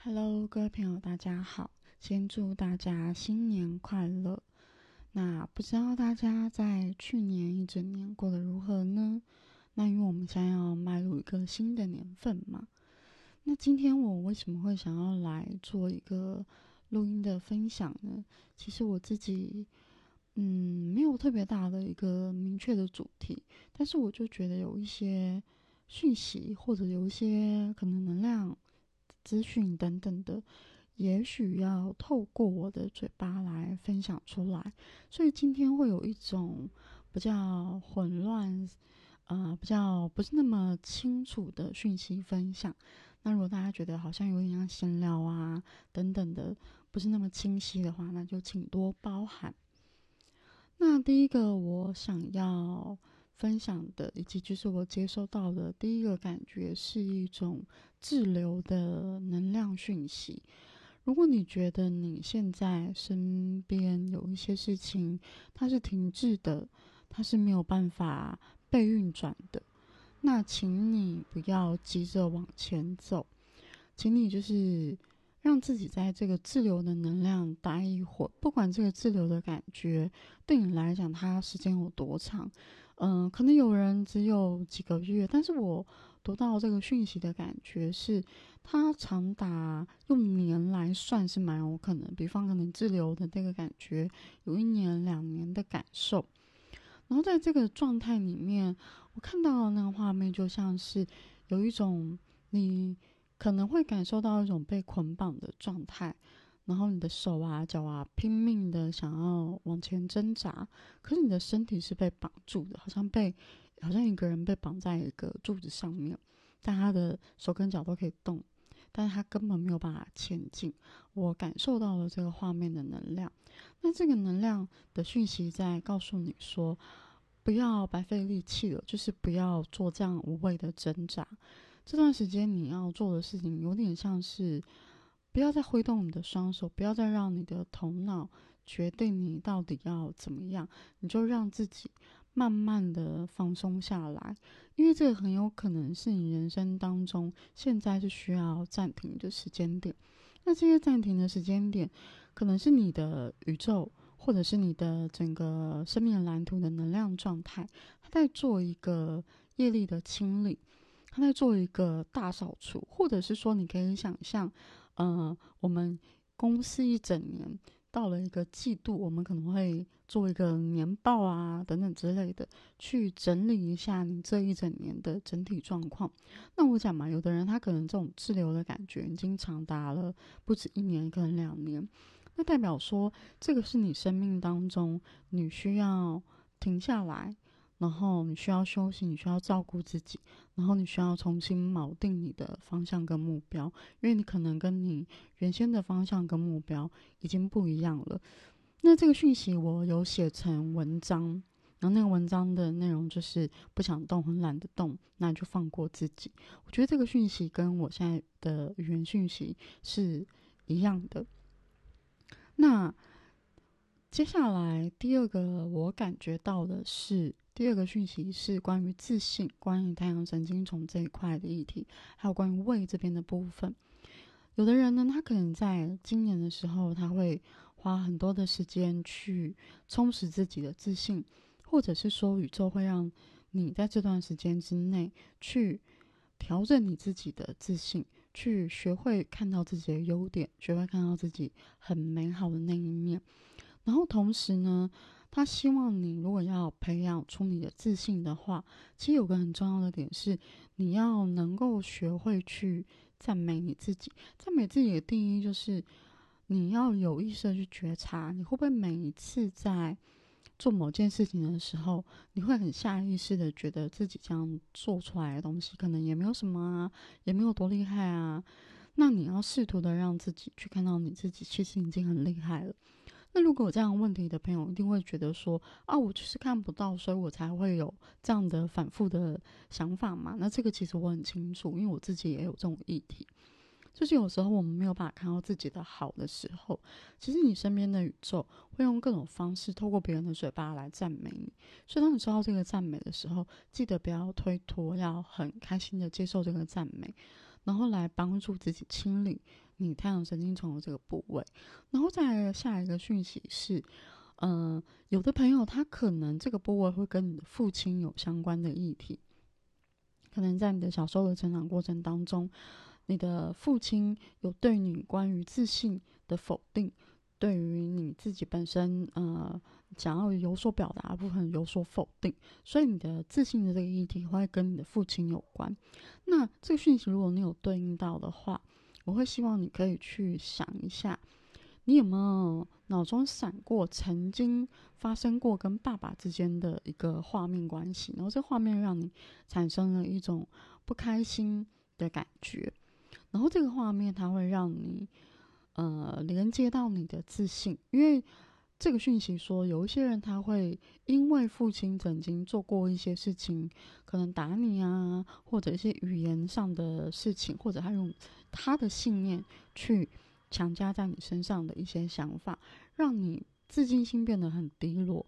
Hello，各位朋友，大家好！先祝大家新年快乐。那不知道大家在去年一整年过得如何呢？那因为我们将要迈入一个新的年份嘛。那今天我为什么会想要来做一个录音的分享呢？其实我自己，嗯，没有特别大的一个明确的主题，但是我就觉得有一些讯息，或者有一些可能能量。资讯等等的，也许要透过我的嘴巴来分享出来，所以今天会有一种比较混乱，呃，比较不是那么清楚的讯息分享。那如果大家觉得好像有点像闲聊啊等等的，不是那么清晰的话，那就请多包涵。那第一个我想要。分享的，以及就是我接收到的第一个感觉是一种滞留的能量讯息。如果你觉得你现在身边有一些事情它是停滞的，它是没有办法被运转的，那请你不要急着往前走，请你就是让自己在这个滞留的能量待一会儿，不管这个滞留的感觉对你来讲它时间有多长。嗯，可能有人只有几个月，但是我读到这个讯息的感觉是，它长达用年来算是蛮有可能。比方可能滞留的那个感觉有一年、两年的感受。然后在这个状态里面，我看到的那个画面就像是有一种你可能会感受到一种被捆绑的状态。然后你的手啊、脚啊拼命的想要往前挣扎，可是你的身体是被绑住的，好像被，好像一个人被绑在一个柱子上面，但他的手跟脚都可以动，但是他根本没有办法前进。我感受到了这个画面的能量，那这个能量的讯息在告诉你说，不要白费力气了，就是不要做这样无谓的挣扎。这段时间你要做的事情有点像是。不要再挥动你的双手，不要再让你的头脑决定你到底要怎么样，你就让自己慢慢的放松下来，因为这个很有可能是你人生当中现在是需要暂停的时间点。那这些暂停的时间点，可能是你的宇宙，或者是你的整个生命蓝图的能量状态，它在做一个业力的清理，在做一个大扫除，或者是说你可以想象。嗯，我们公司一整年到了一个季度，我们可能会做一个年报啊，等等之类的，去整理一下你这一整年的整体状况。那我讲嘛，有的人他可能这种滞留的感觉已经长达了不止一年，可能两年，那代表说这个是你生命当中你需要停下来。然后你需要休息，你需要照顾自己，然后你需要重新锚定你的方向跟目标，因为你可能跟你原先的方向跟目标已经不一样了。那这个讯息我有写成文章，然后那个文章的内容就是不想动，很懒得动，那你就放过自己。我觉得这个讯息跟我现在的语言讯息是一样的。那接下来第二个我感觉到的是。第二个讯息是关于自信，关于太阳神经丛这一块的议题，还有关于胃这边的部分。有的人呢，他可能在今年的时候，他会花很多的时间去充实自己的自信，或者是说，宇宙会让你在这段时间之内去调整你自己的自信，去学会看到自己的优点，学会看到自己很美好的那一面。然后同时呢。他希望你如果要培养出你的自信的话，其实有个很重要的点是，你要能够学会去赞美你自己。赞美自己的定义就是，你要有意识的去觉察，你会不会每一次在做某件事情的时候，你会很下意识的觉得自己这样做出来的东西可能也没有什么啊，也没有多厉害啊。那你要试图的让自己去看到你自己其实已经很厉害了。那如果有这样问题的朋友，一定会觉得说啊，我就是看不到，所以我才会有这样的反复的想法嘛。那这个其实我很清楚，因为我自己也有这种议题，就是有时候我们没有办法看到自己的好的时候，其实你身边的宇宙会用各种方式，透过别人的嘴巴来赞美你。所以当你收到这个赞美的时候，记得不要推脱，要很开心的接受这个赞美。然后来帮助自己清理你太阳神经丛的这个部位。然后再下一个讯息是，嗯，有的朋友他可能这个部位会跟你的父亲有相关的议题，可能在你的小时候的成长过程当中，你的父亲有对你关于自信的否定。对于你自己本身，呃，想要有所表达部分有所否定，所以你的自信的这个议题会跟你的父亲有关。那这个讯息如果你有对应到的话，我会希望你可以去想一下，你有没有脑中闪过曾经发生过跟爸爸之间的一个画面关系，然后这画面让你产生了一种不开心的感觉，然后这个画面它会让你。呃，连接到你的自信，因为这个讯息说，有一些人他会因为父亲曾经做过一些事情，可能打你啊，或者一些语言上的事情，或者他用他的信念去强加在你身上的一些想法，让你自信心变得很低落，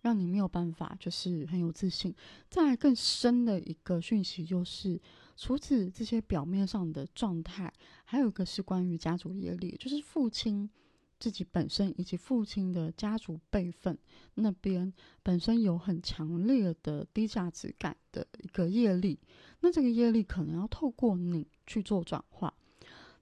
让你没有办法就是很有自信。再更深的一个讯息就是。除此这些表面上的状态，还有一个是关于家族业力，就是父亲自己本身以及父亲的家族辈分那边本身有很强烈的低价值感的一个业力。那这个业力可能要透过你去做转化。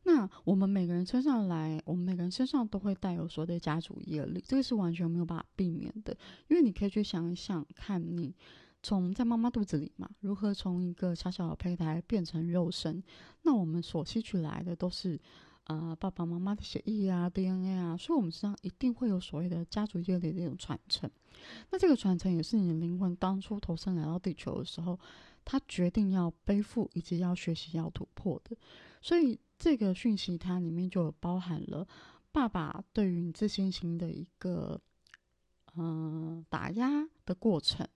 那我们每个人身上来，我们每个人身上都会带有所谓的家族业力，这个是完全没有办法避免的。因为你可以去想一想，看你。从在妈妈肚子里嘛，如何从一个小小的胚胎变成肉身？那我们所吸取来的都是，呃，爸爸妈妈的血液啊、DNA 啊，所以我们身上一定会有所谓的家族业力的一种传承。那这个传承也是你的灵魂当初投身来到地球的时候，他决定要背负以及要学习要突破的。所以这个讯息它里面就包含了爸爸对于你自信心的一个，嗯，打压的过程。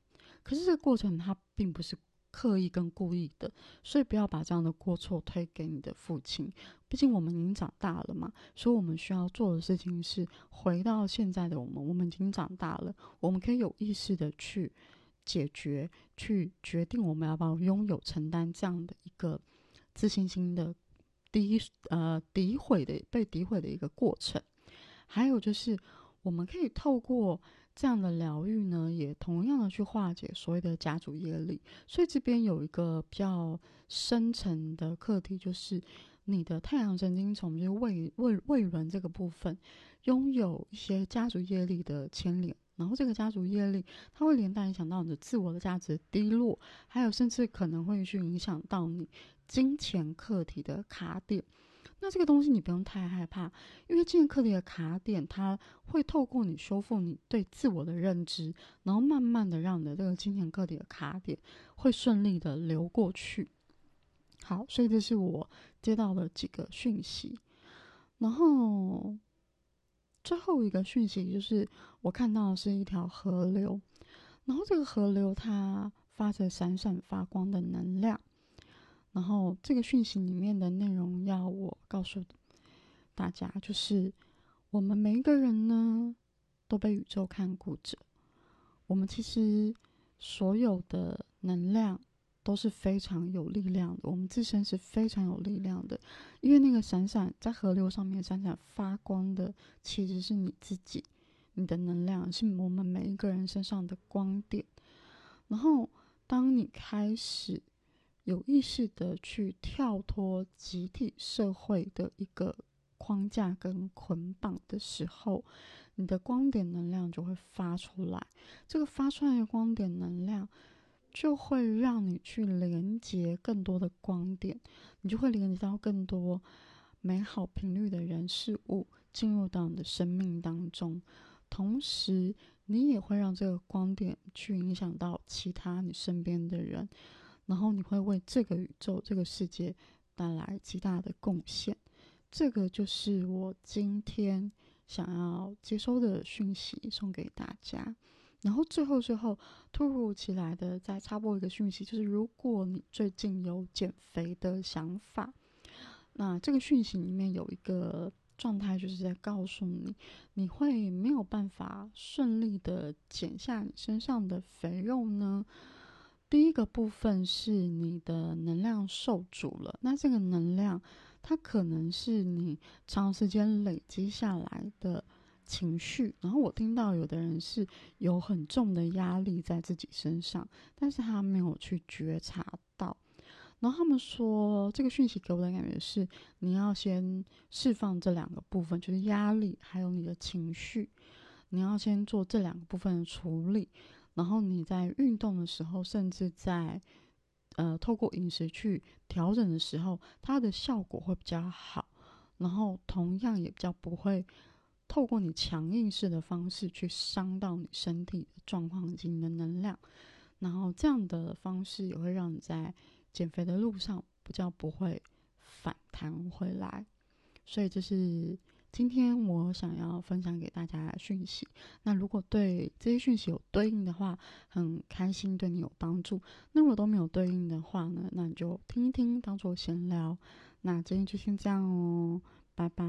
可是这个过程它并不是刻意跟故意的，所以不要把这样的过错推给你的父亲。毕竟我们已经长大了嘛，所以我们需要做的事情是回到现在的我们。我们已经长大了，我们可以有意识的去解决、去决定我们要不要拥有、承担这样的一个自信心的诋呃诋毁的被诋毁的一个过程。还有就是，我们可以透过。这样的疗愈呢，也同样的去化解所谓的家族业力。所以这边有一个比较深层的课题，就是你的太阳神经丛，就是胃胃胃轮这个部分，拥有一些家族业力的牵连。然后这个家族业力，它会连带影响到你的自我的价值低落，还有甚至可能会去影响到你金钱课题的卡点。那这个东西你不用太害怕，因为金钱课题的卡点，它会透过你修复你对自我的认知，然后慢慢的让你的这个金钱课题的卡点会顺利的流过去。好，所以这是我接到的几个讯息，然后最后一个讯息就是我看到的是一条河流，然后这个河流它发着闪闪发光的能量。然后这个讯息里面的内容要我告诉大家，就是我们每一个人呢都被宇宙看顾着。我们其实所有的能量都是非常有力量的，我们自身是非常有力量的。因为那个闪闪在河流上面闪闪发光的，其实是你自己，你的能量是我们每一个人身上的光点。然后当你开始。有意识的去跳脱集体社会的一个框架跟捆绑的时候，你的光点能量就会发出来。这个发出来的光点能量，就会让你去连接更多的光点，你就会连接到更多美好频率的人事物进入到你的生命当中。同时，你也会让这个光点去影响到其他你身边的人。然后你会为这个宇宙、这个世界带来极大的贡献，这个就是我今天想要接收的讯息，送给大家。然后最后最后，突如其来的再插播一个讯息，就是如果你最近有减肥的想法，那这个讯息里面有一个状态，就是在告诉你，你会没有办法顺利的减下你身上的肥肉呢？第一个部分是你的能量受阻了，那这个能量它可能是你长时间累积下来的情绪。然后我听到有的人是有很重的压力在自己身上，但是他没有去觉察到。然后他们说，这个讯息给我的感觉是，你要先释放这两个部分，就是压力还有你的情绪，你要先做这两个部分的处理。然后你在运动的时候，甚至在呃透过饮食去调整的时候，它的效果会比较好。然后同样也比较不会透过你强硬式的方式去伤到你身体的状况以及你的能量。然后这样的方式也会让你在减肥的路上比较不会反弹回来，所以这是今天我想要分享给大家讯息。那如果对这些讯息有对应的话，很开心对你有帮助。那如果都没有对应的话呢，那你就听一听，当做闲聊。那今天就先这样哦，拜拜